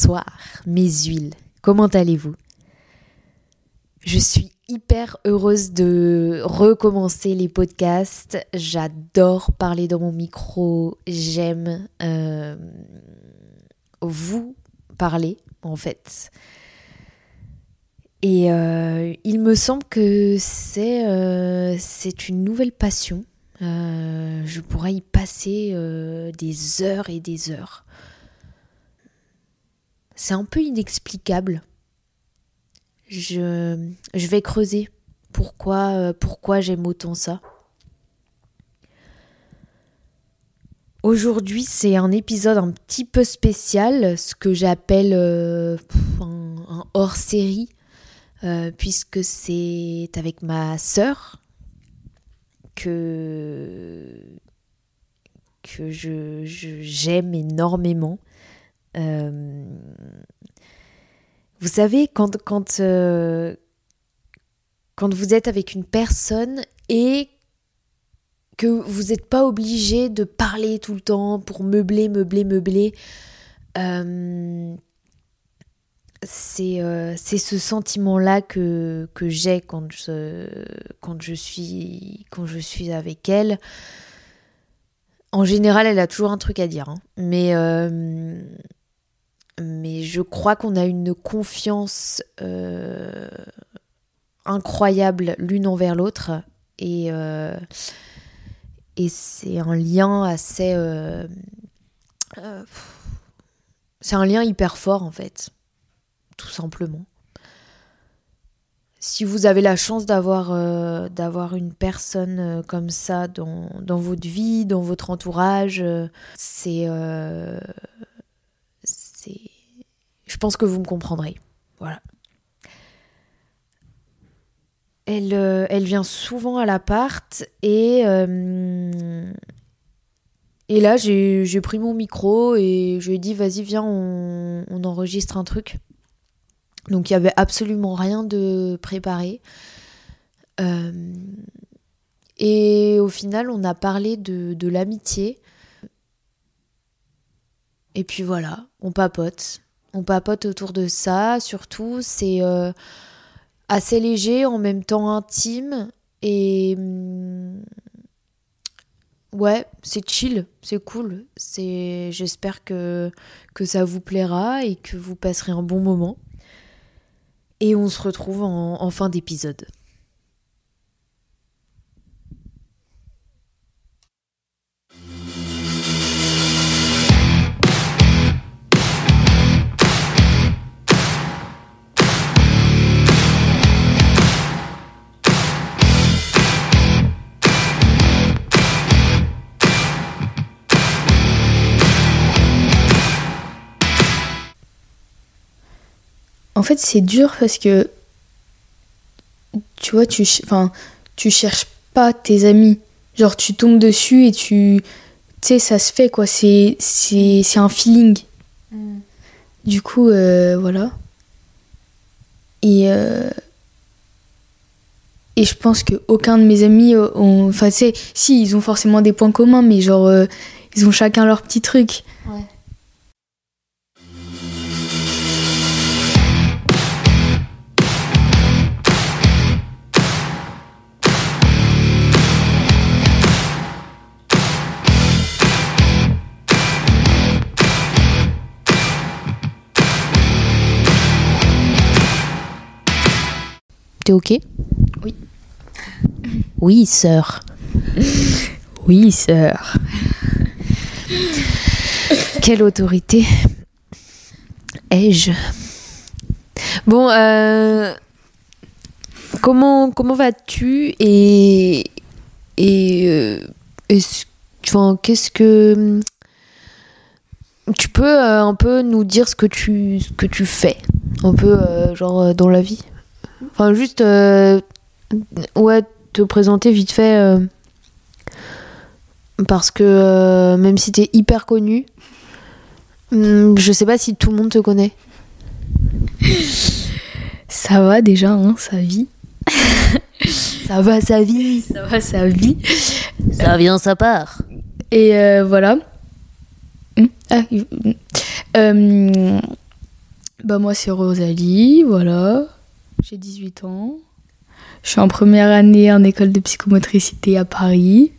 bonsoir, mes huiles. Comment allez-vous? Je suis hyper heureuse de recommencer les podcasts. J'adore parler dans mon micro. J'aime euh, vous parler, en fait. Et euh, il me semble que c'est euh, une nouvelle passion. Je pourrais y passer des heures et des heures. C'est un peu inexplicable. Je, vais creuser pourquoi, pourquoi j'aime autant ça. Aujourd'hui, c'est un épisode un petit peu spécial, ce que j'appelle un, un hors-série euh, puisque c'est avec ma sœur que, que je, j'aime énormément. Euh, vous savez, quand, quand, euh, quand vous êtes avec une personne et que vous n'êtes pas obligé de parler tout le temps pour meubler, meubler, meubler, euh, c'est ce sentiment-là que, que j'ai quand je, quand, je suis, quand je suis avec elle. En général, elle a toujours un truc à dire. Hein. Mais, mais je crois qu'on a une confiance euh, incroyable l'une envers l'autre. Et, et c'est un lien assez... c'est un lien hyper fort en fait tout simplement. Si vous avez la chance d'avoir euh, une personne euh, comme ça dans, dans, votre vie, dans votre entourage, euh, c'est c'est je pense que vous me comprendrez. Voilà. Elle, elle vient souvent à l'appart et et là j'ai pris mon micro et je lui ai dit vas-y viens on, on enregistre un truc. Donc il n'y avait absolument rien de préparé. Euh, et au final, on a parlé de, l'amitié. Et puis voilà, on papote. On papote autour de ça. Surtout, c'est euh, assez léger, en même temps intime. Et mm, ouais, c'est chill, c'est cool. C'est, j'espère que, que ça vous plaira et que vous passerez un bon moment. Et on se retrouve en, fin d'épisode. En fait, c'est dur parce que tu vois, tu, enfin, tu cherches pas tes amis. Genre, tu tombes dessus et tu. Tu sais, ça se fait quoi. C'est, c'est, un feeling. Mm. Du coup, euh, voilà. Et. Euh, et je pense qu'aucun de mes amis ont. Enfin, tu sais, si, ils ont forcément des points communs, mais genre, euh, ils ont chacun leur petit truc. Ouais. Ok? Oui. Oui, sœur. Oui, sœur. Quelle autorité ai-je? Bon, euh, comment comment vas-tu et et euh, qu'est-ce que tu peux euh, un peu nous dire ce que tu ce que tu fais? Un peu genre dans la vie? Enfin, juste, euh, ouais, te présenter vite fait. Euh, parce que euh, même si t'es hyper connu, hmm, je sais pas si tout le monde te connaît. Ça va déjà, hein, ça vit. ça va, ça vit. Ça va, ça vit. Ça vient, ça part. Et voilà. Hmm, ah, Euh, bah moi c'est Rosalie, voilà. J'ai 18 ans. Je suis en première année en école de psychomotricité à Paris.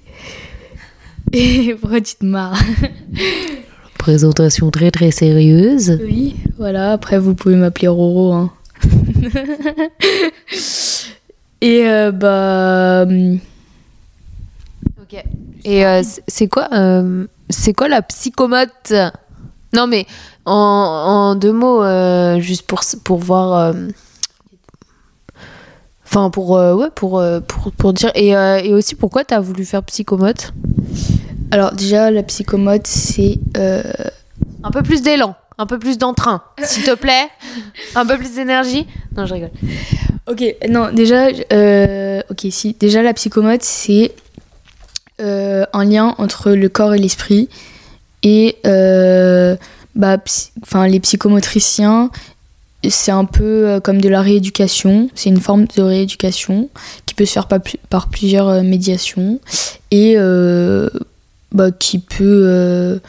Et pourquoi tu te marres Présentation très très sérieuse. Oui, voilà. Après vous pouvez m'appeler Roro. Hein. Et euh, bah... Ok. Et euh, c'est quoi, euh, c'est quoi la psychomote? Non mais en, en deux mots, euh, juste pour voir. Enfin pour euh, ouais pour, euh, pour pour dire et, euh, et aussi pourquoi t'as voulu faire psychomote? Alors déjà la psychomote c'est... Un peu plus d'élan, un peu plus d'entrain, s'il te plaît. Un peu plus d'énergie. Non je rigole. Ok, non, déjà, ok, si, déjà la psychomote, c'est un lien entre le corps et l'esprit. Et bah, psy- enfin, les psychomotriciens, c'est un peu euh, comme de la rééducation. C'est une forme de rééducation qui peut se faire par, plu- par plusieurs euh, médiations et euh, bah, qui peut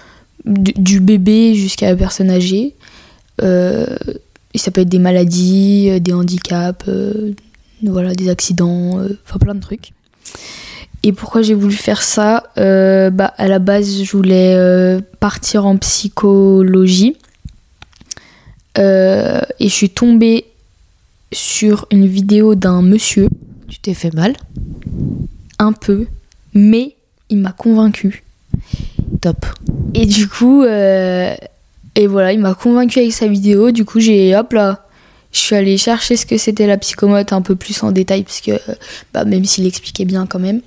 du, bébé jusqu'à la personne âgée. Et ça peut être des maladies, des handicaps, voilà, des accidents, enfin plein de trucs. Et pourquoi j'ai voulu faire ça? Bah, À la base, je voulais partir en psychologie. Euh, et je suis tombée sur une vidéo d'un monsieur, Tu t'es fait mal un peu, mais il m'a convaincue. Top. Et du coup, euh, et voilà, il m'a convaincu avec sa vidéo. Du coup, j'ai hop là, je suis allée chercher ce que c'était la psychomote un peu plus en détail, parce que bah, même s'il expliquait bien quand même,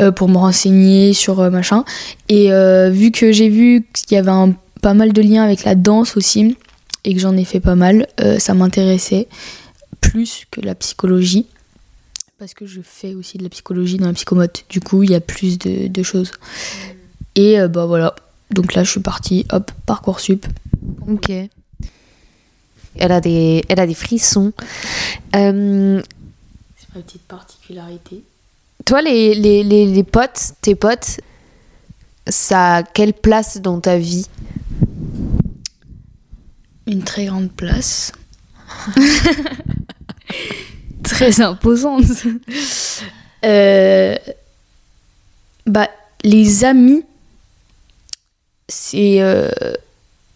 euh, pour me renseigner sur euh, machin. Et euh, vu que j'ai vu qu'il y avait un, pas mal de liens avec la danse aussi, et que j'en ai fait pas mal, euh, ça m'intéressait plus que la psychologie. Parce que je fais aussi de la psychologie dans la psychomote. Du coup, il y a plus de, de choses. Et euh, bah voilà. Donc là, je suis partie, hop, Parcoursup. Ok. Elle a des, elle a des frissons. Euh, C'est ma petite particularité. toi, les, les, les, les potes, tes potes, ça a quelle place dans ta vie? Une très grande place. très imposante. Euh, bah, les amis, c'est. euh,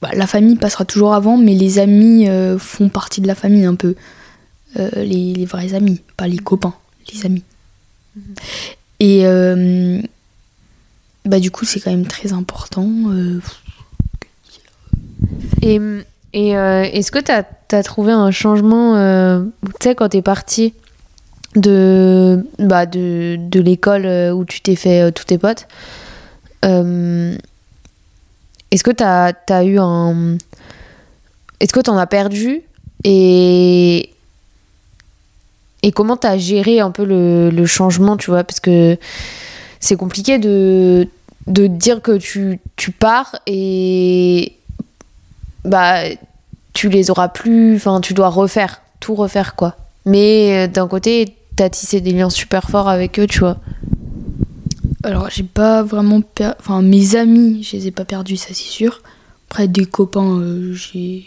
bah, la famille passera toujours avant, mais les amis euh, font partie de la famille un peu. Les, les vrais amis, pas les copains, les amis. Et euh, bah, du coup, c'est quand même très important. Et, et euh, est-ce que tu as, trouvé un changement, euh, tu sais, quand tu parti de, bah, l'école euh, où tu t'es fait tous tes potes Est-ce que tu as, eu un. Est-ce que tu en as perdu et, comment tu as géré un peu le, changement, tu vois? Parce que c'est compliqué de, dire que tu pars et bah tu les auras plus enfin tu dois refaire tout refaire quoi mais euh, d'un côté t'as tissé des liens super forts avec eux tu vois Alors, j'ai pas vraiment. Enfin, mes amis, je les ai pas perdus, ça c'est sûr. Après, des copains, euh, j'ai.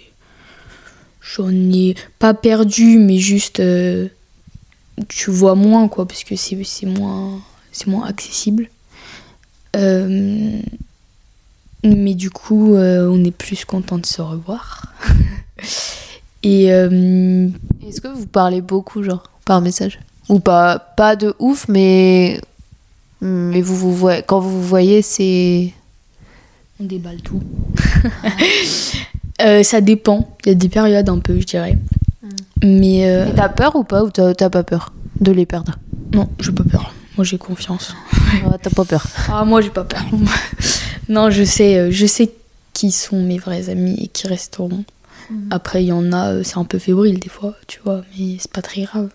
J'en ai pas perdu, mais juste. euh, Tu vois moins, quoi, parce que c'est moins, c'est moins accessible. Mais du coup, euh, on est plus content de se revoir. Et. euh, est-ce que vous parlez beaucoup genre par message? Ou pas pas de ouf mais mais vous vous voyez quand vous vous voyez c'est On déballe tout. Euh, ça dépend. Il y a des périodes un peu, je dirais. Mais euh, Et t'as peur ou pas ou t'as t'as pas peur de les perdre? Non, j'ai pas peur. Moi, j'ai confiance. Ah, t'as pas peur Ah, moi, j'ai pas peur. non, je sais, euh, je sais qui sont mes vrais amis et qui resteront. Après, il y en a, euh, c'est un peu fébrile des fois, tu vois, mais c'est pas très grave.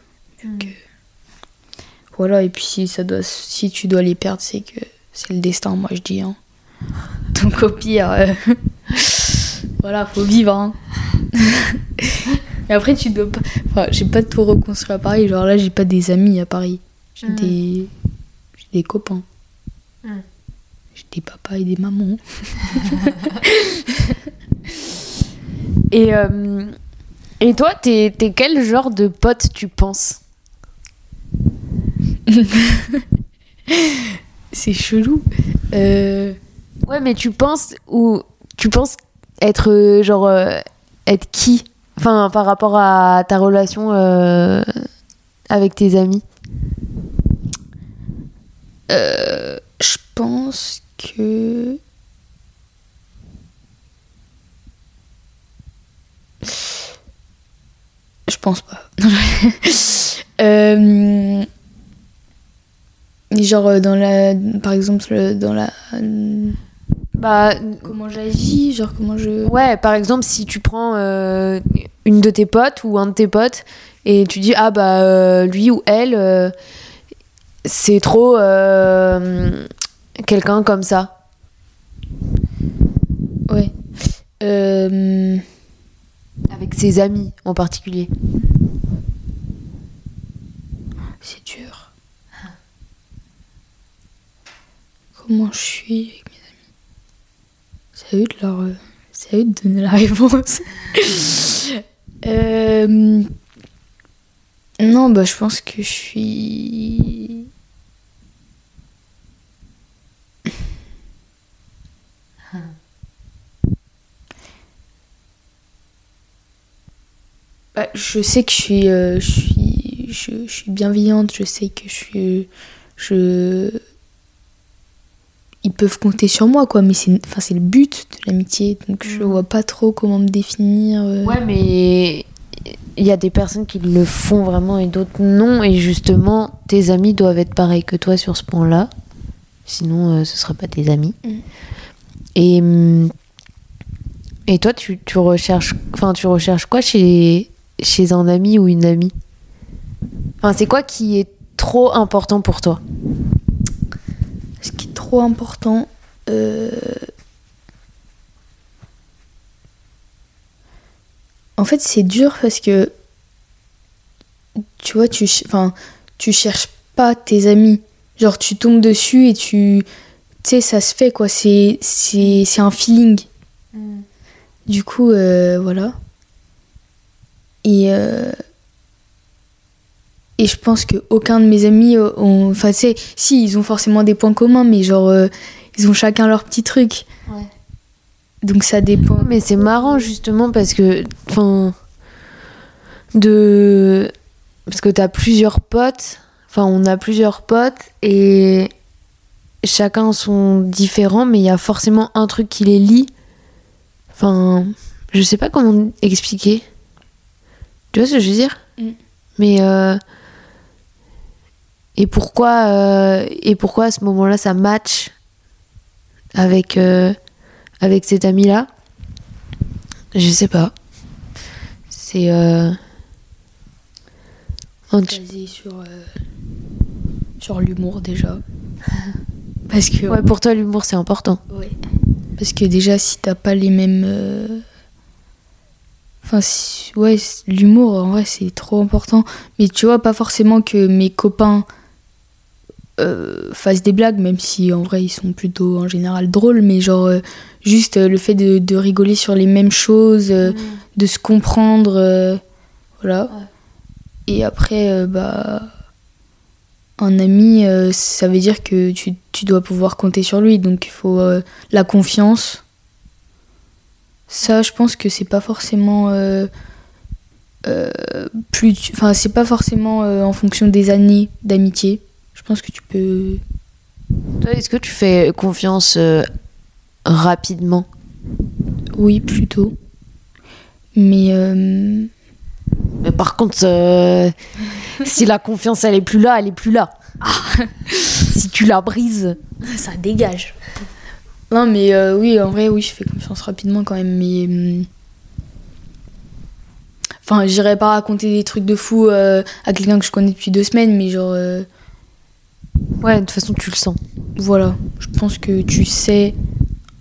que- Voilà, et puis si, ça doit, si tu dois les perdre, c'est que c'est le destin, moi je dis. Hein. Donc au pire, euh, voilà, faut vivre. Hein. Mais après, tu dois pas. Enfin, j'ai pas tout reconstruit à Paris. Genre là, j'ai pas des amis à Paris. J'ai Mhm. des. J'ai des copains. J'ai des papas et des mamans. Et, euh, et toi, t'es es quel genre de pote tu penses C'est chelou. Euh, Ouais, mais tu penses ou tu penses être euh, genre euh, être qui? Enfin, par rapport à ta relation avec tes amis? je pense que. Je pense pas. euh... Genre euh, dans la, par exemple dans la, Bah comment j'agis, genre comment je. ouais, par exemple, si tu prends euh, une de tes potes ou un de tes potes et tu dis ah bah euh, lui ou elle c'est trop quelqu'un comme ça. Ouais. Euh... Avec ses amis en particulier. C'est dur. Comment je suis avec mes amis? C'est à eux de leur. C'est à eux de donner la réponse. Euh, Non, bah je pense que je suis. Bah, je sais que je suis, euh, je suis, je, je suis bienveillante. Je sais que je suis, je, ils peuvent compter sur moi, quoi. Mais c'est, enfin, le but de l'amitié. Donc je Mhm. vois pas trop comment me définir. euh. Ouais, mais il y a des personnes qui le font vraiment et d'autres non. Et justement, tes amis doivent être pareils que toi sur ce point-là. Sinon, euh, ce ne sera pas tes amis. Mm. Et, hum, et toi, tu, tu, recherches, enfin, tu recherches quoi chez, chez un ami ou une amie enfin, C'est quoi qui est trop important pour toi? Ce qui est trop important. euh, En fait, c'est dur parce que tu vois, tu, ch- enfin, tu cherches pas tes amis. Genre, tu tombes dessus et tu. Tu sais, ça se fait quoi. C'est c'est c'est un feeling. Du coup, euh, voilà. Et. euh, Et je pense que aucun de mes amis euh, ont. Enfin, tu sais, si, ils ont forcément des points communs, mais genre, euh, ils ont chacun leur petit truc. Ouais. Donc ça dépend. Mais c'est marrant justement parce que, enfin, de, parce que t'as plusieurs potes. Enfin, on a plusieurs potes et chacun sont différents, mais il y a forcément un truc qui les lie. Enfin, je sais pas comment expliquer. Tu vois ce que je veux dire Mm. Mais euh, et pourquoi euh, et pourquoi à ce moment-là ça match avec euh, avec cet ami-là? Je sais pas. C'est euh, basé sur, euh, sur l'humour déjà. Parce que, ouais, pour toi l'humour c'est important. Ouais. Parce que déjà, si t'as pas les mêmes. Enfin, ouais, l'humour, en vrai, c'est trop important. Mais tu vois, pas forcément que mes copains euh, fassent des blagues, même si en vrai, ils sont plutôt en général drôles. Mais genre, euh, juste euh, le fait de, de rigoler sur les mêmes choses, euh, de se comprendre. voilà. Ouais. Et après, bah. Un ami, ça veut dire que tu, tu dois pouvoir compter sur lui. Donc il faut la confiance. Ça, je pense que c'est pas forcément. euh, euh, plus. Enfin, c'est pas forcément euh, en fonction des années d'amitié. Je pense que tu peux. Toi, est-ce que tu fais confiance rapidement? Oui, plutôt. Mais. Mais par contre, si la confiance elle est plus là, elle est plus là. si tu la brises. ça dégage. Non, mais euh, oui, en vrai, oui, je fais confiance rapidement quand même, mais. hum, Enfin, j'irai pas raconter des trucs de fou euh, à quelqu'un que je connais depuis deux semaines, mais genre. euh, Ouais, de toute façon, tu le sens. voilà. Je pense que tu sais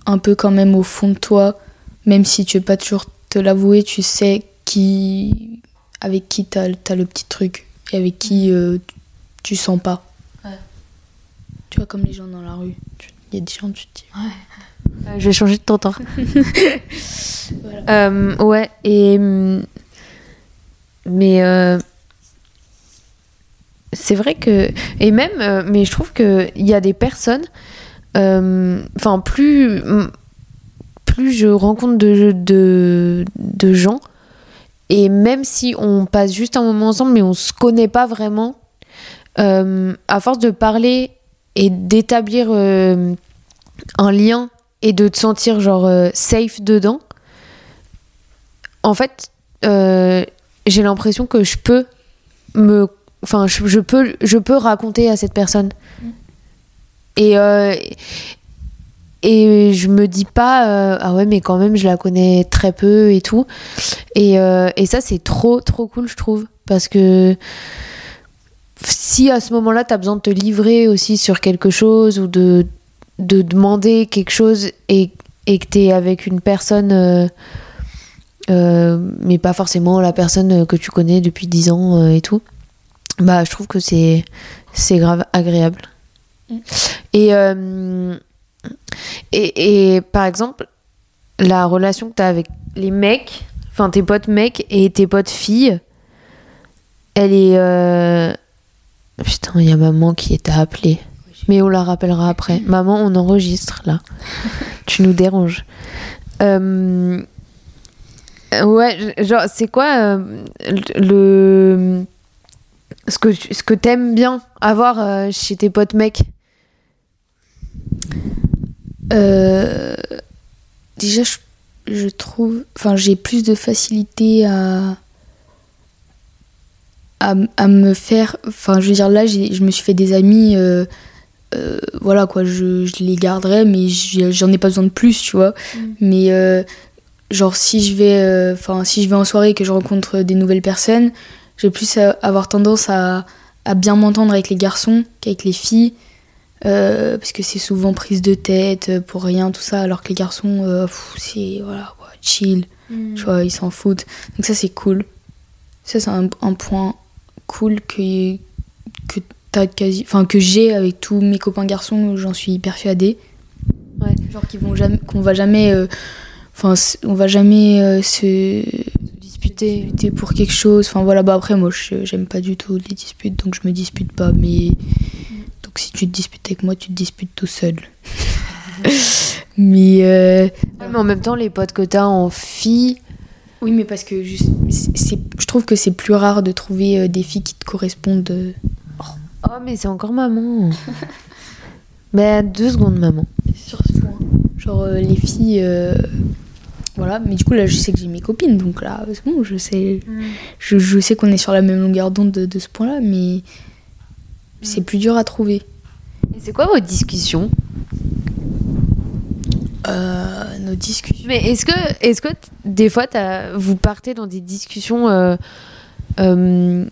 un peu quand même au fond de toi, même si tu veux pas toujours te l'avouer, tu sais qui. avec qui t'as as le petit truc et avec qui euh, tu sens pas. Ouais. Tu vois, comme les gens dans la rue. Tu- y a des gens, tu te dis. je vais changer de tonton. voilà. ouais, et. Mm, mais. c'est vrai que. Et même, mais je trouve qu'il y a des personnes. Enfin, plus. Plus je rencontre de, de, de gens et même si on passe juste un moment ensemble, mais on se connaît pas vraiment, euh, à force de parler et d'établir euh, un lien et de te sentir genre euh, safe dedans, en fait, j'ai l'impression que je peux me, enfin, je, peux, je peux raconter à cette personne. Mm. Et, et je me dis pas euh, ah ouais mais quand même je la connais très peu et tout et, euh, et ça c'est trop trop cool je trouve parce que si à ce moment-là tu as besoin de te livrer aussi sur quelque chose ou de, de demander quelque chose et, et que tu es avec une personne euh, mais pas forcément la personne que tu connais depuis 10 ans et tout bah je trouve que c'est c'est grave agréable mm. et et, par exemple, la relation que tu as avec les mecs, enfin tes potes mecs et tes potes filles, elle est. Euh, putain, il y a maman qui t'a appelé. Mais on la rappellera après. Maman, on enregistre là. tu nous déranges. Euh, ouais, genre, c'est quoi euh, le. Ce que, ce que t'aimes bien avoir chez tes potes mecs? Euh, déjà, je, trouve. Enfin, j'ai plus de facilité à. À, me faire. Enfin, je veux dire, là, je me suis fait des amis. Euh, euh, voilà, quoi, je, je, les garderai, mais j'en ai pas besoin de plus, tu vois. Mm. Mais. genre si je vais enfin si je vais en soirée et que je rencontre des nouvelles personnes j'ai plus avoir tendance à, à bien m'entendre avec les garçons qu'avec les filles euh, parce que c'est souvent prise de tête euh, pour rien, tout ça, alors que les garçons, euh, c'est voilà, chill, mm. tu vois, ils s'en foutent. Donc ça, c'est cool. Ça, c'est un, point cool que, quasi, enfin, que j'ai avec tous mes copains garçons, j'en suis persuadée. Ouais. Genre qu'ils vont jamais, qu'on va jamais, enfin, on va jamais se disputer pour quelque chose. Enfin voilà, bah après, moi, j'aime pas du tout les disputes, donc je me dispute pas, mais si tu te disputes avec moi, tu te disputes tout seul. mais, euh, mais en même temps, les potes que tu as en filles. Oui, mais parce que juste, je trouve que c'est plus rare de trouver euh, des filles qui te correspondent. Euh. Oh, mais c'est encore maman. mais deux secondes, maman. Sur ce point. Genre, les filles. Voilà, mais du coup, là, je sais que j'ai mes copines, donc là, c'est bon, je sais, mm. je, sais qu'on est sur la même longueur d'onde de, ce point-là, mais c'est plus dur à trouver. Et c'est quoi vos discussions? Euh, Nos discussions. Mais est-ce que, est que des fois vous partez dans des discussions euh, euh,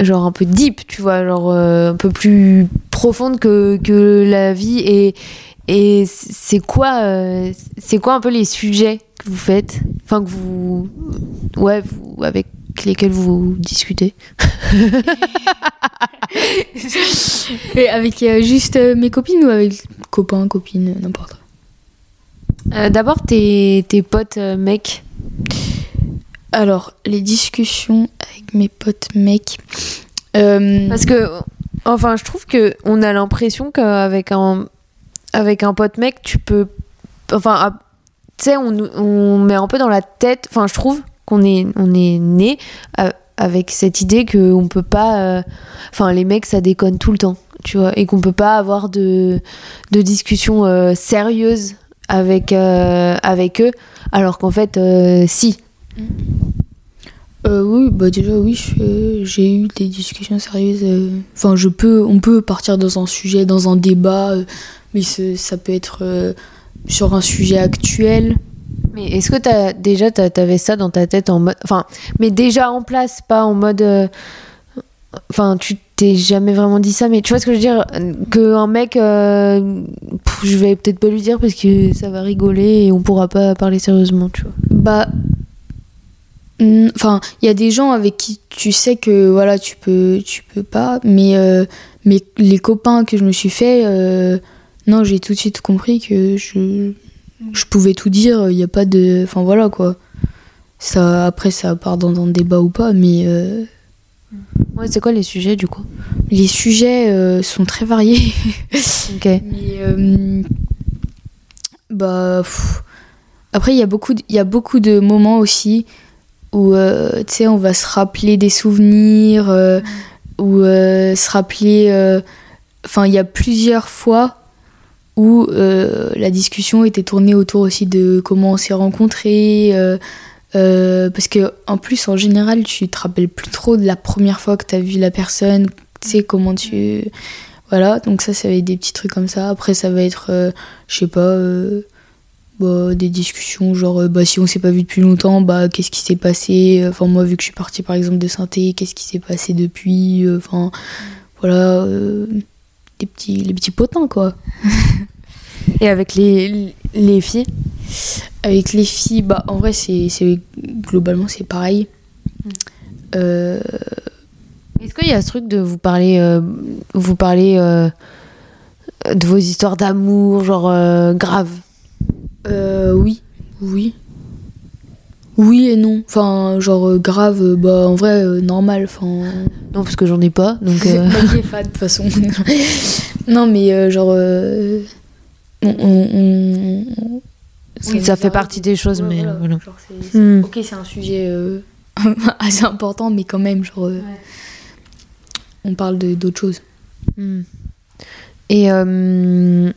genre un peu deep, tu vois, genre un peu plus profondes que, que la vie et, et c'est quoi, c'est quoi un peu les sujets que vous faites? Enfin, que vous. Ouais, vous, avec lesquels vous discutez? Et avec euh, juste euh, mes copines ou avec copains, copines, n'importe. Euh, d'abord tes, tes potes mecs. Alors, les discussions avec mes potes mecs. Parce que, enfin, je trouve que on a l'impression qu'avec un, avec un pote mec, tu peux. Enfin, tu sais, on, on met un peu dans la tête. Enfin, je trouve qu'on est, on est né avec cette idée qu'on peut pas. Euh, enfin, les mecs, ça déconne tout le temps, tu vois, et qu'on peut pas avoir de, de discussions euh, sérieuses avec, euh, avec eux, alors qu'en fait, si. Oui, bah déjà oui, j'ai eu des discussions sérieuses. Enfin, je peux, on peut partir dans un sujet, dans un débat, mais ça peut être sur un sujet actuel. Mais est-ce que as, déjà tu avais ça dans ta tête en mode. Enfin, mais déjà en place, pas en mode. Euh, enfin, tu t'es jamais vraiment dit ça, mais tu vois ce que je veux dire Qu'un mec. Euh, je vais peut-être pas lui dire parce que ça va rigoler et on pourra pas parler sérieusement, tu vois. Bah. Enfin, il y a des gens avec qui tu sais que voilà, tu peux, tu peux pas, mais, euh, mais les copains que je me suis fait, non, j'ai tout de suite compris que je je pouvais tout dire, il n'y a pas de. Enfin voilà quoi. Ça, après, ça part dans un débat ou pas, mais. euh, Ouais, c'est quoi les sujets du coup? les sujets euh, sont très variés. Ok. Mais euh, bah pff. après il y a beaucoup de- il y a beaucoup de moments aussi où euh, tu sais on va se rappeler des souvenirs euh, ou euh, se rappeler enfin il y a plusieurs fois où la discussion était tournée autour aussi de comment on s'est rencontrés parce que en plus en général tu te rappelles plus trop de la première fois que tu as vu la personne tu sais comment tu voilà, donc ça, ça va être des petits trucs comme ça. Après, ça va être, je sais pas, bah, des discussions genre, euh, bah, si on s'est pas vu depuis longtemps, bah, qu'est-ce qui s'est passé? Enfin, moi, vu que je suis partie par exemple de synthé, qu'est-ce qui s'est passé depuis? Euh, Enfin, voilà, euh, des petits, les petits potins, quoi. Et avec les, les filles? Avec les filles, bah, en vrai, c'est c'est- globalement, c'est pareil. Euh, Est-ce qu'il y a ce truc de vous parler, euh, vous parler euh, de vos histoires d'amour, genre euh, grave? Euh, oui, oui. Oui et non. Enfin, genre euh, grave, euh, bah en vrai, euh, normal. Enfin, Non, parce que j'en ai pas, donc. euh, Pas de toute façon. non, mais euh, genre. euh, on, on- on- on- Oui, ça fait partie des choses, Ouais, mais voilà. Genre, Hmm. Ok, c'est un sujet euh, assez important, mais quand même, genre. euh, On parle de- d'autres choses. Hmm. Et euh,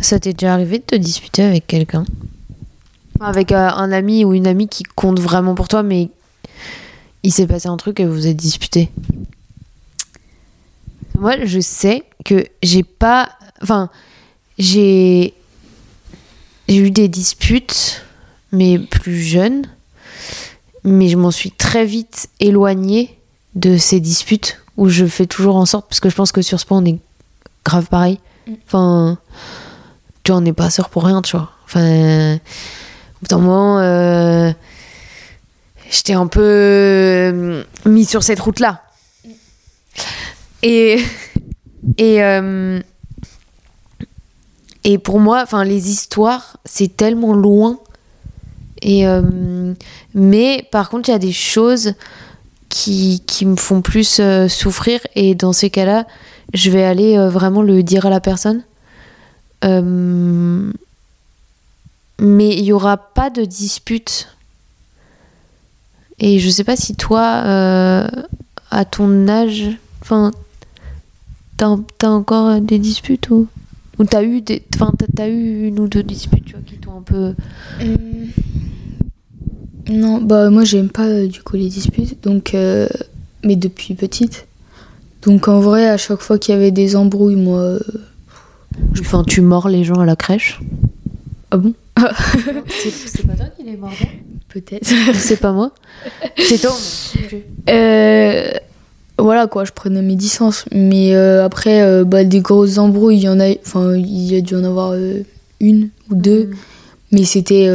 ça t'est déjà arrivé de te disputer avec quelqu'un? Enfin, Avec euh, un ami ou une amie qui compte vraiment pour toi, mais il s'est passé un truc et vous vous êtes disputé Moi, je sais que j'ai pas. Enfin, j'ai. J'ai eu des disputes, mais plus jeunes. Mais je m'en suis très vite éloignée de ces disputes où je fais toujours en sorte, parce que je pense que sur ce point, on est grave pareil. Mm. On n'est pas sœurs pour rien, tu vois. Enfin, au bout d'un moment, euh, j'étais un peu euh, mis sur cette route-là. Et, et, euh, et pour moi, enfin, les histoires, c'est tellement loin. Et, mais par contre, il y a des choses qui, qui me font plus souffrir. Et dans ces cas-là, je vais aller vraiment le dire à la personne. Euh, mais il n'y aura pas de dispute. Et je sais pas si toi, euh, à ton âge, enfin, t'as t'as encore des disputes ou, ou t'as eu des, enfin, t'as- eu une ou deux disputes qui t'ont un peu. Non, bah moi j'aime pas euh, du coup les disputes, donc mais depuis petite. Donc en vrai, à chaque fois qu'il y avait des embrouilles, moi. Enfin, tu mords les gens à la crèche. Ah bon C'est pas toi qui les mordais Peut-être. C'est pas moi. C'est toi. Euh, voilà quoi, je prenais mes distances. Mais euh, après, euh, bah, des grosses embrouilles, il y en a. Enfin, il y a dû en avoir euh, une ou deux. Mais c'était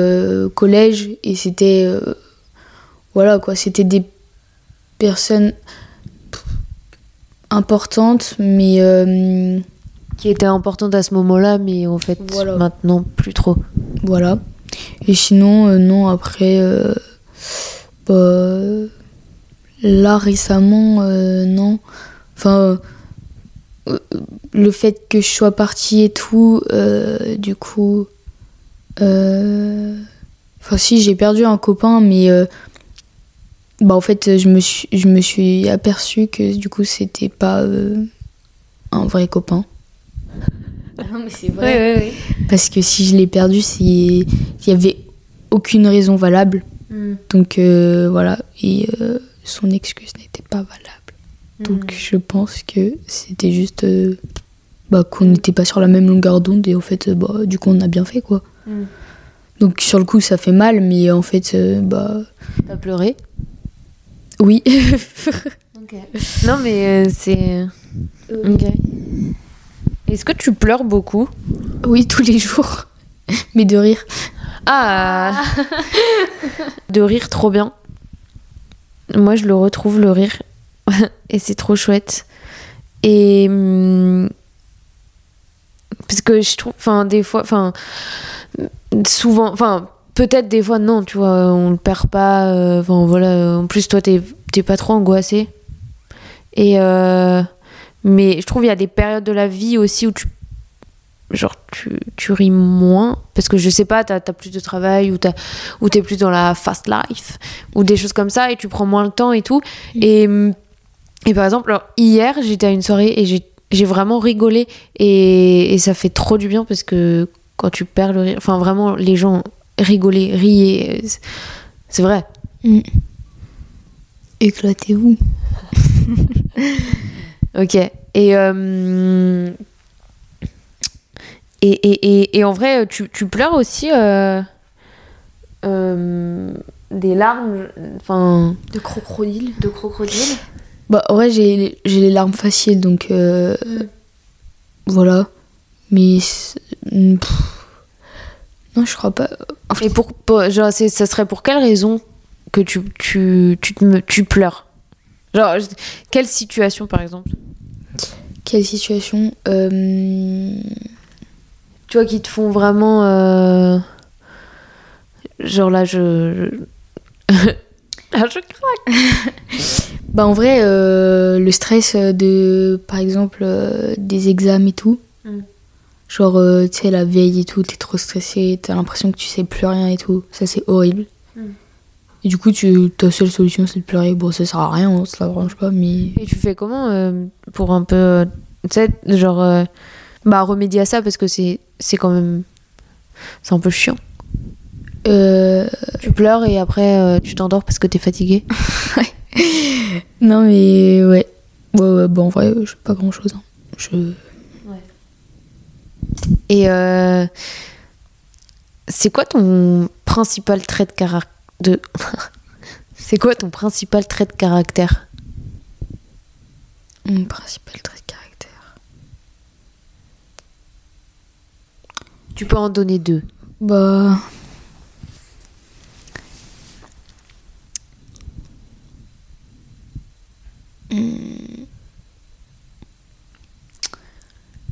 collège et c'était. voilà quoi, c'était des personnes importantes, mais. Qui était importante à ce moment-là, mais en fait, Voilà. maintenant, plus trop. Voilà. Et sinon, euh, non, après, euh, bah, là récemment, euh, non. Enfin, le fait que je sois partie et tout, du coup. Enfin, si, j'ai perdu un copain, mais. bah, en fait, je me suis, je me suis aperçue que du coup, c'était pas un vrai copain. Non, mais c'est oui. parce que si je l'ai perdu, c'est il y avait aucune raison valable. Donc euh, voilà, et euh, son excuse n'était pas valable. Donc je pense que c'était juste euh, bah, qu'on n'était pas sur la même longueur d'onde et en fait, bah, du coup, on a bien fait quoi. Mm. Donc sur le coup, ça fait mal, mais en fait, euh, bah T'as pleuré? Oui. Non, mais euh, c'est. Ok. Est-ce que tu pleures beaucoup? Oui, tous les jours. mais de rire. Ah De rire trop bien. Moi, je le retrouve, le rire. Et c'est trop chouette. Et. hum, Parce que je trouve. Enfin, des fois. Enfin. souvent, enfin, peut-être des fois non, tu vois, on le perd pas. euh, Enfin voilà, en plus toi t'es t'es pas trop angoissé. Et euh, mais je trouve il y a des périodes de la vie aussi où tu genre tu, tu ris moins parce que je sais pas t'as as plus de travail ou t'as ou t'es plus dans la fast life ou des choses comme ça et tu prends moins le temps et tout et et par exemple alors, hier j'étais à une soirée et j'ai j'ai vraiment rigolé et, et ça fait trop du bien parce que quand tu perds le rire enfin vraiment les gens rigolaient riaient c'est- c'est vrai Mm. Éclatez-vous. Ok. Et, euh, et, et, et, et en vrai, tu, tu pleures aussi euh, euh, des larmes, enfin, De crocodile. de crocodile. Bah, en vrai, j'ai j'ai les larmes faciles, donc euh, voilà. Mais pff, non, je crois pas. Et pour, pour- genre, c'est- ça serait pour quelle raison que tu, tu, tu, tu pleures? Genre, quelle situation par exemple? Quelle situation Euh, Tu vois, qui te font vraiment. euh, Genre là, je. je... Ah, je craque. Bah, en vrai, euh, le stress de, par exemple, des examens et tout. Mm. Genre, tu sais, la veille et tout, t'es trop stressé, t'as l'impression que tu sais plus rien et tout. Ça, c'est horrible. Mm. Et du coup, tu, ta seule solution, c'est de pleurer. Bon, ça sert à rien, hein, ça l'arrange pas, mais. Et tu fais comment euh, pour un peu, euh, tu sais, genre, euh, bah, remédier à ça parce que c'est, quand même, c'est un peu chiant. Euh, Tu pleures et après tu t'endors parce que t'es fatigué. non, mais ouais. Ouais, ouais, bon, en vrai, je fais pas grand chose. Je. Et euh, c'est quoi ton principal trait de caractère? De... C'est quoi ton principal trait de caractère Mon principal trait de caractère. Tu peux en donner deux. Bah. Hmm.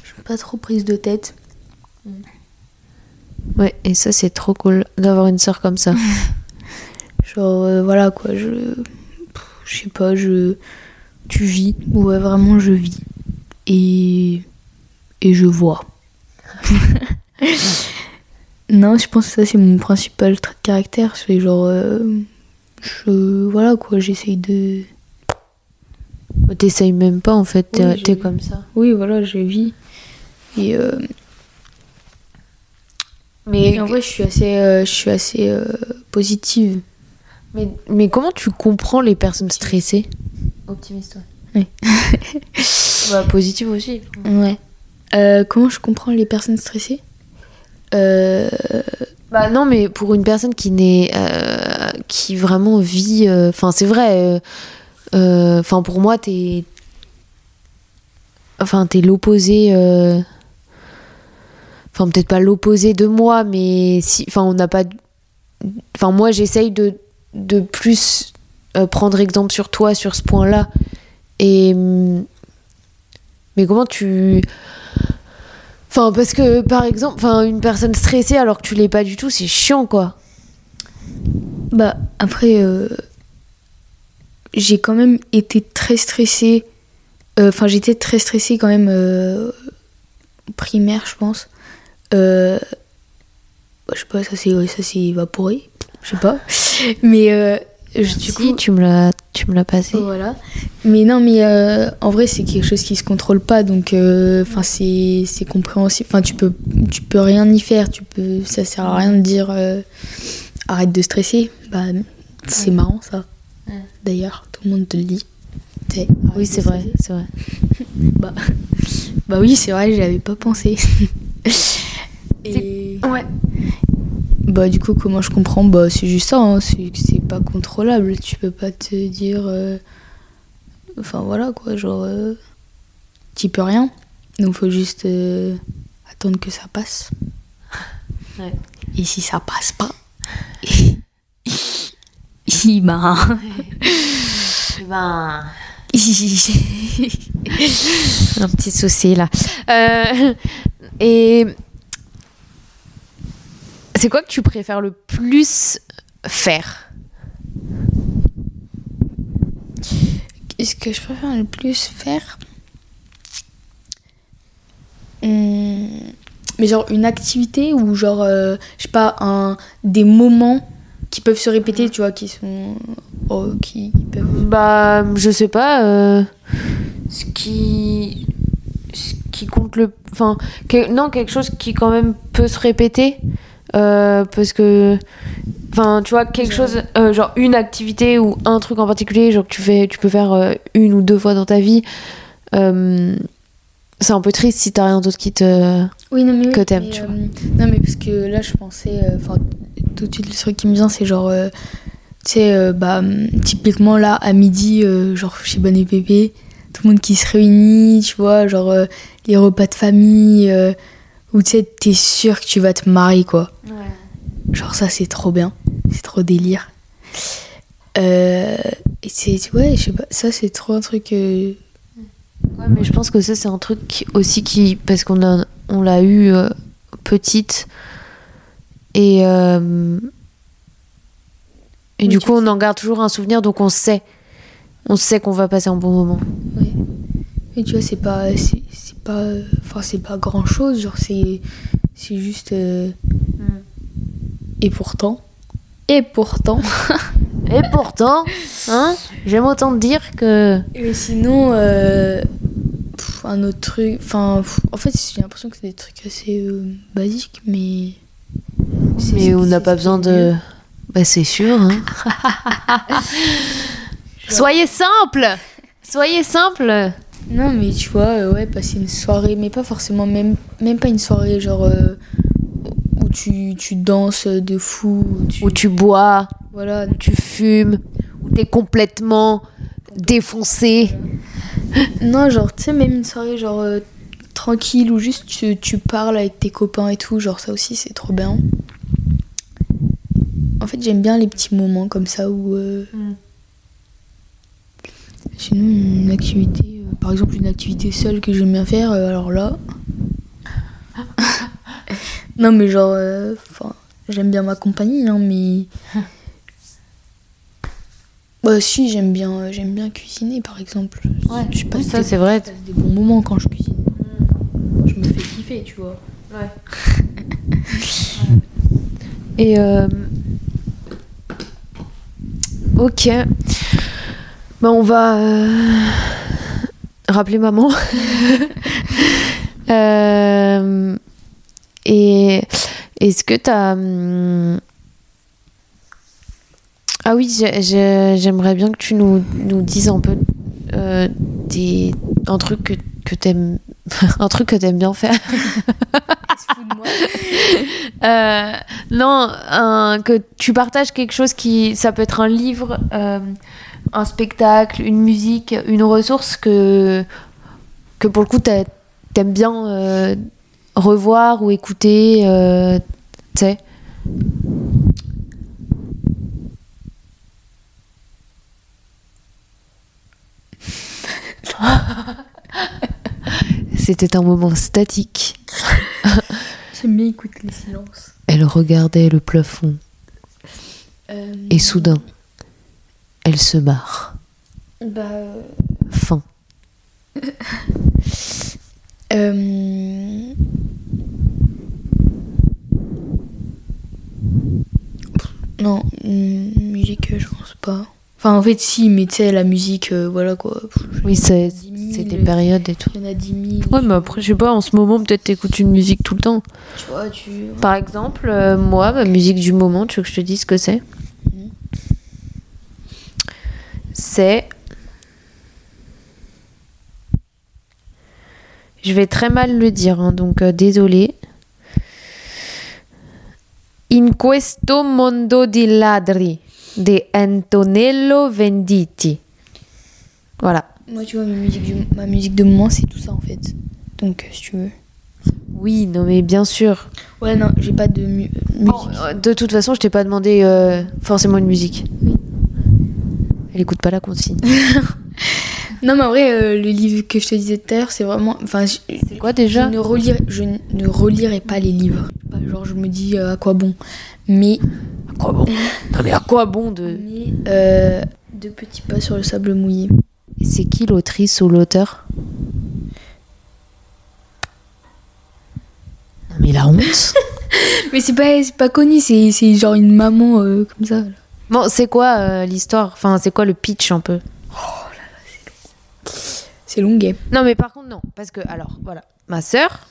Je suis pas trop prise de tête. Ouais, et ça c'est trop cool d'avoir une sœur comme ça. Genre, euh, voilà quoi, je. Je sais pas, je. Tu vis. Ouais, vraiment, je vis. Et. Et je vois. non, je pense que ça, c'est mon principal trait de caractère. C'est genre. euh, je. Voilà quoi, j'essaye de. T'essayes même pas en fait, t'es, Oui, je- comme ça. Oui, voilà, je vis. Et. euh, Mais, en vrai, je suis assez, euh, je suis assez euh, positive. Mais, mais comment tu comprends les personnes stressées? Optimiste, Oui. bah, positive aussi. Ouais. Euh, comment je comprends les personnes stressées? Euh, Bah non, mais pour une personne qui n'est, euh, qui vraiment vit, enfin c'est vrai, enfin pour moi t'es, enfin t'es l'opposé, euh, enfin peut-être pas l'opposé de moi, mais si, enfin on n'a pas, enfin moi j'essaye de de plus euh, prendre exemple sur toi sur ce point-là, et mais comment tu Enfin, parce que par exemple, enfin, une personne stressée alors que tu l'es pas du tout, c'est chiant quoi. Bah, après, euh, j'ai quand même été très stressée. Euh, Enfin, j'étais très stressée quand même primaire, je pense. Bah, je sais pas, ça s'est évaporé. Je sais pas. Mais euh, je- du coup. tu me l'as, tu me l'as passé. Voilà. Mais non, mais euh, en vrai, c'est quelque chose qui se contrôle pas, donc euh, enfin c'est c'est compréhensible. Enfin, tu peux tu peux rien y faire. Tu peux, ça sert à rien de dire euh, arrête de stresser. Bah, c'est marrant ça. Ouais. D'ailleurs, tout le monde te le dit. Oui, c'est vrai, c'est vrai. Bah, bah oui, c'est vrai, j'y avais pas pensé. Et Ouais. Bah du coup, comment je comprends Bah c'est juste ça, hein, c'est pas contrôlable. Tu peux pas te dire... euh, Enfin voilà quoi, genre... euh, Tu peux rien. Donc faut juste euh, attendre que ça passe. Ouais. Et si ça passe pas... bah... Ben, un petit souci là. Et c'est quoi que tu préfères le plus faire Qu'est-ce que je préfère le plus faire Hum, Mais genre une activité ou genre, euh, je sais pas, un, des moments qui peuvent se répéter, tu vois, qui sont. oh, qui, peuvent. Bah, je sais pas. euh, ce qui. Ce qui compte le. Enfin, que- non, quelque chose qui quand même peut se répéter. Euh, parce que. Enfin, tu vois, quelque chose. euh, genre une activité ou un truc en particulier, genre que tu, fais, tu peux faire euh, une ou deux fois dans ta vie. c'est un peu triste si t'as rien d'autre qui te. Oui, non, mais oui, que t'aimes, tu vois. Non, mais parce que là, je pensais. Enfin, tout de suite, le truc qui me vient, c'est genre. tu sais, bah, typiquement là, à midi, genre chez Bonne et Pépé, tout le monde qui se réunit, tu vois, genre les repas de famille, où tu sais, t'es sûr que tu vas te marier, quoi. Genre, ça, c'est trop bien. C'est trop délire. Euh, et c'est. Ouais, je sais pas, ça, c'est trop un truc. euh, Ouais, mais je pense que ça, c'est un truc aussi qui. Parce qu'on a, on l'a eu euh, petite. Et. euh, et Oui, du coup, on en garde toujours un souvenir, donc on sait. On sait qu'on va passer un bon moment. Ouais. Et tu vois, c'est pas. C'est c'est pas. Enfin, c'est pas grand chose. Genre, c'est. C'est juste. euh, Et pourtant. Et pourtant. Et pourtant, hein, j'aime autant te dire que. Et sinon. euh, pff, un autre truc. Enfin. En fait, j'ai l'impression que c'est des trucs assez euh, basiques, mais. c'est- Mais on n'a pas besoin de. Bah, c'est sûr, hein. Soyez simple Soyez simple Non, mais tu vois, euh, ouais, passer une soirée, mais pas forcément, même, même pas une soirée genre euh, où tu, tu danses de fou, où tu, Où tu bois, voilà, où tu fumes, où t'es complètement défoncé. non, genre, tu sais, même une soirée genre euh, tranquille où juste tu, tu parles avec tes copains et tout, genre ça aussi c'est trop bien. En fait, j'aime bien les petits moments comme ça où. euh, Mm. Sinon, une activité, par exemple, une activité seule que j'aime bien faire, euh, alors là. non, mais genre. euh, Enfin, j'aime bien ma compagnie, hein, mais. Bah, si, j'aime bien, euh, j'aime bien cuisiner, par exemple. je passe ça c'est vrai. je passe des bons moments quand je cuisine. Je me fais kiffer, tu vois. Et euh, ok, bah on va euh, rappeler maman. Euh, et est-ce que t'as hum, ah oui, j'ai- j'ai- j'aimerais bien que tu nous, nous dises un peu euh, des un truc que, que t'aimes un truc que t'aimes bien faire. Euh, non, un- que tu partages quelque chose qui. Ça peut être un livre, euh, un spectacle, une musique, une ressource que, que pour le coup t'a- t'aimes bien euh, revoir ou écouter. euh, tu sais. C'était un moment statique. J'aime bien écouter les silences. Elle regardait le plafond Euh, et soudain, elle se marre. Bah. euh, Fin. Euh, Non, musique, je pense pas. Enfin, en fait, si, mais tu sais, la musique, euh, voilà quoi. Oui, c'est des périodes et tout. Il y en a 10 000. Ouais, mais après, je sais pas, en ce moment, peut-être t'écoutes une musique tout le temps. Tu vois, tu. Par exemple, euh, moi, ma musique du moment, tu veux que je te dise ce que c'est? C'est. Je vais très mal le dire, hein, donc euh, désolé. In questo mondo di ladri de Antonello Venditti. Voilà. Moi, tu vois, ma musique, du- ma musique de moment, c'est tout ça en fait. Donc, euh, si tu veux. Oui, non mais bien sûr. Ouais, non, j'ai pas de mu- musique. Bon, euh, de toute façon, je t'ai pas demandé euh, forcément une musique. Oui. Elle écoute pas la consigne. Non, mais en vrai, euh, le livre que je te disais tout à l'heure, c'est vraiment. Enfin, je, C'est quoi je déjà ne, relirai, je ne relirai pas les livres. Je genre je me dis à quoi bon? Mais. À quoi bon? Non mais à quoi bon de. Euh, deux petits pas sur le sable mouillé. C'est qui l'autrice ou l'auteur? Non mais la honte Mais c'est pas, pas connu, c'est, c'est genre une maman euh, comme ça. là. Bon, c'est quoi euh, l'histoire? Enfin, c'est quoi le pitch un peu? C'est longuet. Non, mais par contre, non. Parce que, alors, voilà. Ma sœur,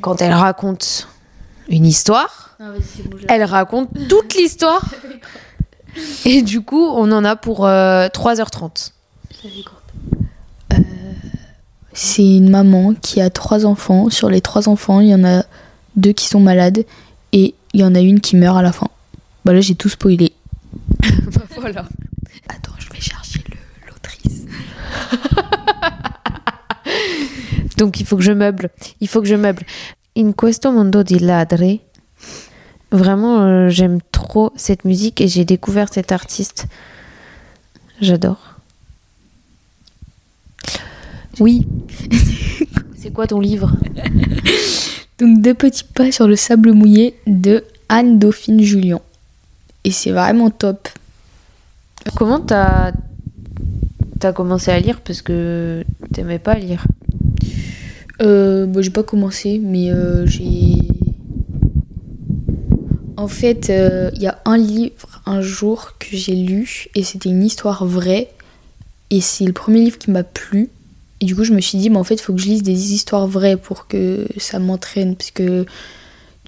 quand elle raconte une histoire, elle raconte toute l'histoire. Et du coup, on en a pour euh, 3h30. C'est une maman qui a trois enfants. Sur les trois enfants, il y en a deux qui sont malades et il y en a une qui meurt à la fin. Bah là, j'ai tout spoilé. voilà. Attends, je vais chercher le- l'autrice. Donc, il faut que je meuble. Il faut que je meuble. In questo mondo di ladri, vraiment, euh, j'aime trop cette musique et j'ai découvert cet artiste. J'adore. Oui. c'est quoi ton livre? Donc, deux petits pas sur le sable mouillé de Anne Dauphine Julien. Et c'est vraiment top. Comment t'as t'as commencé à lire parce que t'aimais pas lire? Euh, bah, j'ai pas commencé, mais euh, j'ai. En fait, euh, il y a un livre un jour que j'ai lu et c'était une histoire vraie. Et c'est le premier livre qui m'a plu. Et du coup, je me suis dit, mais en fait, il faut que je lise des histoires vraies pour que ça m'entraîne. Parce que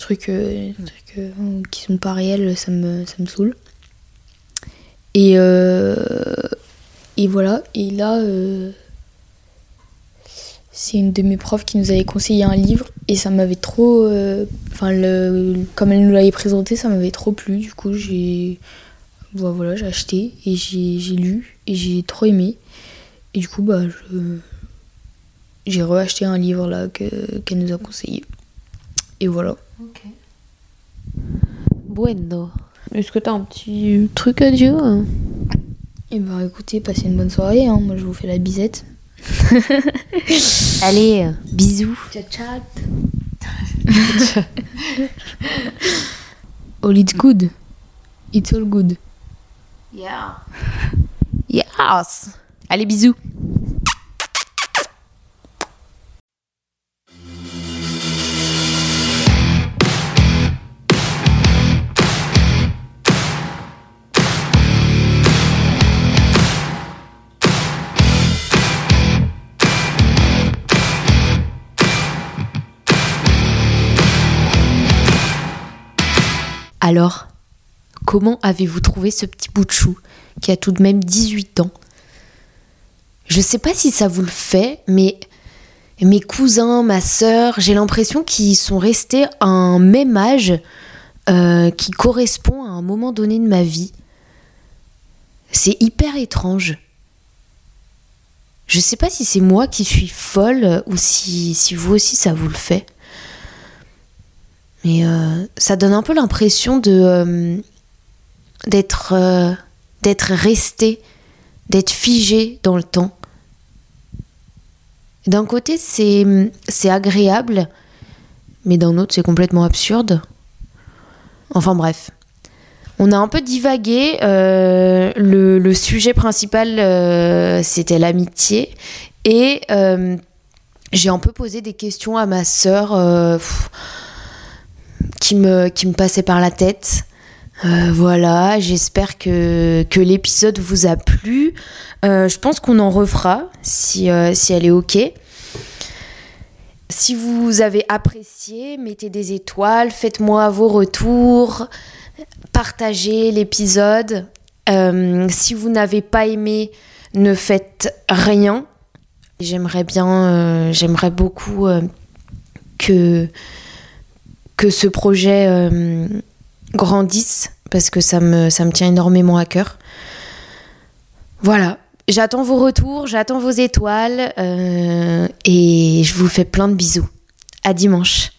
trucs, euh, euh, qui sont pas réels, ça me, ça me saoule. Et, euh, et voilà. Et là. c'est une de mes profs qui nous avait conseillé un livre et ça m'avait trop. Enfin, comme elle nous l'avait présenté, ça m'avait trop plu. Du coup, j'ai. bah, voilà, j'ai acheté et j'ai lu et j'ai trop aimé. Et du coup, bah. J'ai reacheté un livre là que- qu'elle nous a conseillé. Et voilà. Bueno. Est-ce que t'as un petit truc à dire Et bah, écoutez, passez une bonne soirée. hein. Moi, je vous fais la bisette. Allez, bisous. Ciao, ciao. All it's good. It's all good. Yeah. Yes. Allez, bisous. Alors, comment avez-vous trouvé ce petit bout de chou qui a tout de même 18 ans? Je sais pas si ça vous le fait, mais mes cousins, ma sœur, j'ai l'impression qu'ils sont restés à un même âge euh, qui correspond à un moment donné de ma vie. C'est hyper étrange. Je sais pas si c'est moi qui suis folle ou si vous aussi ça vous le fait. Mais euh, ça donne un peu l'impression de euh, d'être euh, d'être resté, d'être figé dans le temps. D'un côté, c'est c'est agréable, mais d'un autre, c'est complètement absurde. Enfin bref. On a un peu divagué. le, sujet principal, c'était l'amitié. Et j'ai un peu posé des questions à ma sœur qui, me, qui me passaient par la tête. Euh, voilà, j'espère que, que l'épisode vous a plu. Euh, je pense qu'on en refera si, euh, si elle est OK. Si vous avez apprécié, mettez des étoiles, faites-moi vos retours, partagez l'épisode. Si vous n'avez pas aimé, ne faites rien. J'aimerais bien, j'aimerais beaucoup que, que ce projet euh, grandisse parce que ça me, tient énormément à cœur. Voilà, j'attends vos retours, j'attends vos étoiles euh, et je vous fais plein de bisous. À dimanche.